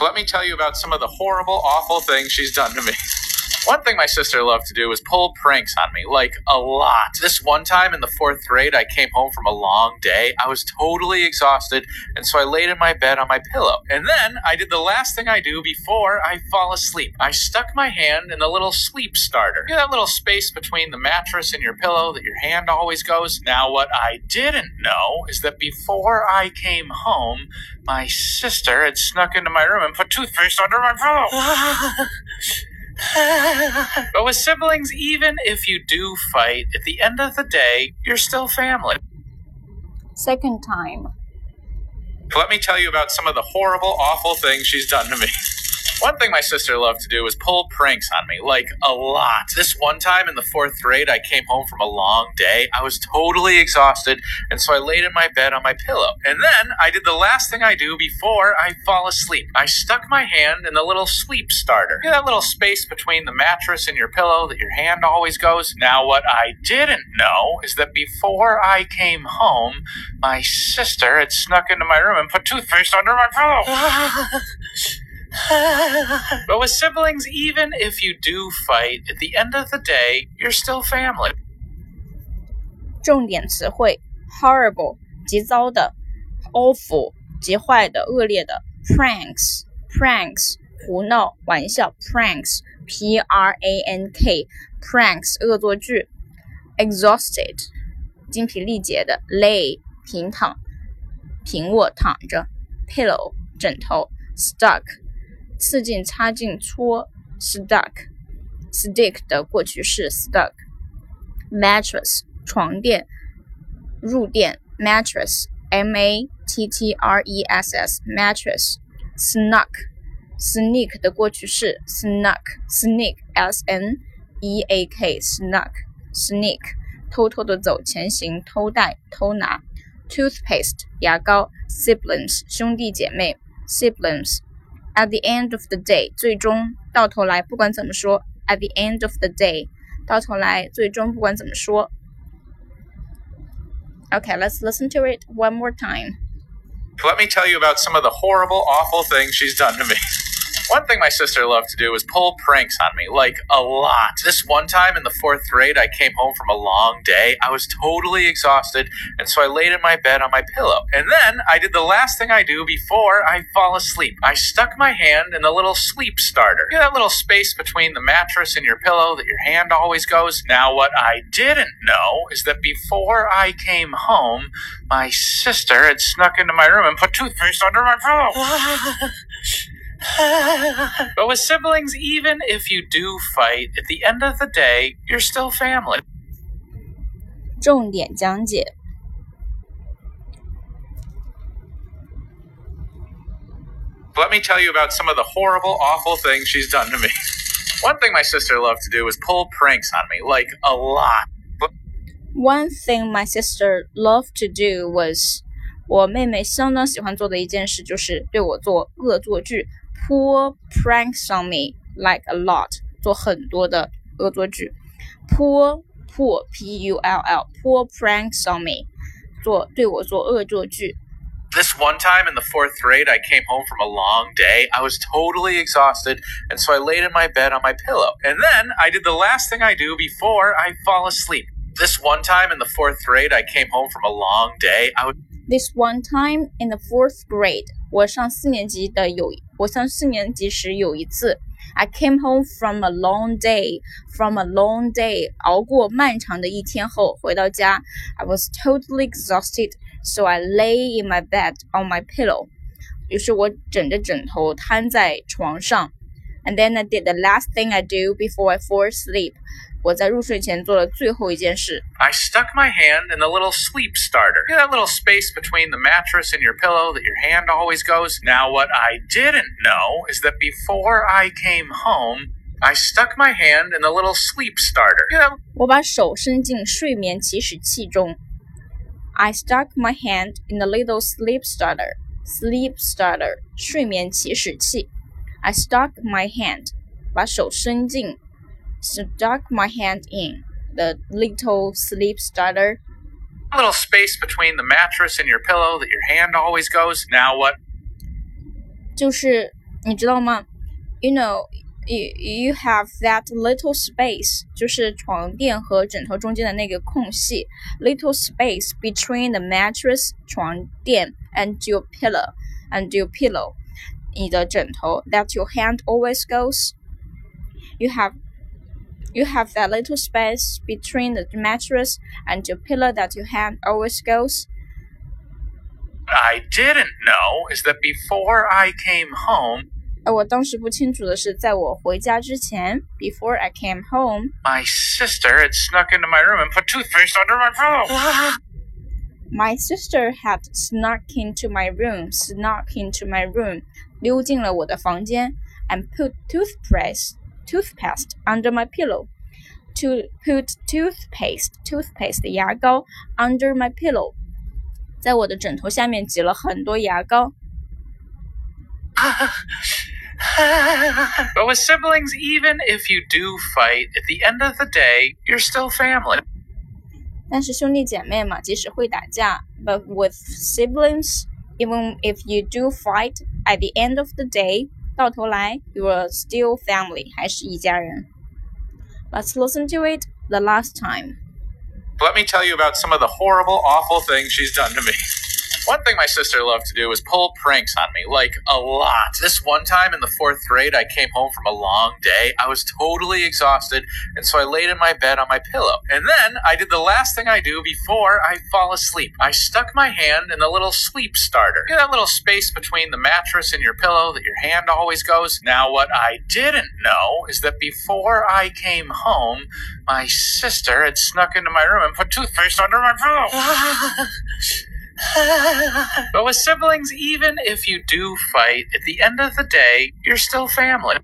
Let me tell you about some of the horrible, awful things she's done to me. One thing my sister loved to do was pull pranks on me, like a lot. This one time in the fourth grade, I came home from a long day. I was totally exhausted, and so I laid in my bed on my pillow. And then I did the last thing I do before I fall asleep. I stuck my hand in the little sleep starter. You know that little space between the mattress and your pillow that your hand always goes? Now, what I didn't know is that before I came home, my sister had snuck into my room and put toothpaste under my pillow. but with siblings, even if you do fight, at the end of the day, you're still family. Second time. Let me tell you about some of the horrible, awful things she's done to me. One thing my sister loved to do was pull pranks on me, like a lot. This one time in the fourth grade, I came home from a long day. I was totally exhausted, and so I laid in my bed on my pillow. And then I did the last thing I do before I fall asleep. I stuck my hand in the little sleep starter. You know that little space between the mattress and your pillow that your hand always goes? Now, what I didn't know is that before I came home, my sister had snuck into my room and put toothpaste under my pillow. but with siblings, even if you do fight, at the end of the day, you're still family. 重点词汇：horrible，极糟的；awful，极坏的、恶劣的；pranks，pranks，胡闹、玩笑；pranks，p r a n k，pranks，恶作剧；exhausted，精疲力竭的；lay，平躺、平卧、躺着；pillow，枕头；stuck。 刺进、插进、戳，stuck，stick 的过去式 stuck，mattress 床垫、入垫，mattress，m a t t r e s s，mattress，snuck，sneak 的过去式 snuck，sneak，s n e a k，snuck，sneak，偷偷的走、前行、偷带、偷拿，toothpaste 牙膏，siblings 兄弟姐妹，siblings。at the end of the day，最终到头来，不管怎么说，at the end of the day，到头来，最终不管怎么说。Okay, let's listen to it one more time. Let me tell you about some of the horrible, awful things she's done to me. One thing my sister loved to do was pull pranks on me, like a lot. This one time in the fourth grade, I came home from a long day. I was totally exhausted, and so I laid in my bed on my pillow. And then I did the last thing I do before I fall asleep. I stuck my hand in the little sleep starter. You know that little space between the mattress and your pillow that your hand always goes? Now, what I didn't know is that before I came home, my sister had snuck into my room and put toothpaste under my pillow. but with siblings, even if you do fight, at the end of the day, you're still family. 重点讲解。Let me tell you about some of the horrible, awful things she's done to me. One thing my sister loved to do was pull pranks on me, like a lot. One thing my sister loved to do was 我妹妹相当喜欢做的一件事就是对我做恶作剧 pull pranks on me like a lot，做很多的恶作剧。pull pull p u l l pull pranks on me，做对我做恶作剧。This one time in the fourth grade, I came home from a long day. I was totally exhausted, and so I laid in my bed on my pillow. And then I did the last thing I do before I fall asleep. This one time in the fourth grade, I came home from a long day. I would. This one time in the fourth grade, 我上四年级的有，我上四年级时有一次，I came home from a long day, from a long day，熬过漫长的一天后回到家，I was totally exhausted, so I lay in my bed on my pillow。于是我枕着枕头瘫在床上，and then I did the last thing I do before I fall asleep。 我在入睡前做了最后一件事。I stuck my hand in the little sleep starter. You know that little space between the mattress and your pillow that your hand always goes? Now, what I didn't know is that before I came home, I stuck my hand in the little sleep starter. You know, 我把手伸进睡眠起始器中。I stuck my hand in the little sleep starter. Sleep starter，睡眠起始器。I stuck my hand，把手伸进 stuck my hand in the little sleep starter. A little space between the mattress and your pillow that your hand always goes. Now what? 就是 你知道吗？You know, you you have that little space，就是床垫和枕头中间的那个空隙，little space between the mattress 床垫 and your pillow and your pillow，你的枕头 that your hand always goes. You have you have that little space between the mattress and your pillow that your hand always goes. I didn't know is that before I came home, 而我当时不清楚的是，在我回家之前，before I came home, my sister had snuck into my room and put toothpaste under my pillow. my sister had snuck into my room, snuck into my room，溜进了我的房间，and put toothpaste toothpaste under my pillow. To put toothpaste toothpaste 牙膏 under my pillow，在我的枕头下面挤了很多牙膏。 but with siblings, even if you do fight, at the end of the day, you're still family. 但是兄弟姐妹嘛，即使会打架，but with siblings, even if you do fight, at the end of the day， 到头来，you are still family，还是一家人。Let's listen to it the last time. Let me tell you about some of the horrible, awful things she's done to me. One thing my sister loved to do was pull pranks on me, like a lot. This one time in the fourth grade, I came home from a long day. I was totally exhausted, and so I laid in my bed on my pillow. And then I did the last thing I do before I fall asleep. I stuck my hand in the little sleep starter. You know that little space between the mattress and your pillow that your hand always goes? Now, what I didn't know is that before I came home, my sister had snuck into my room and put toothpaste under my pillow. but with siblings, even if you do fight, at the end of the day, you're still family.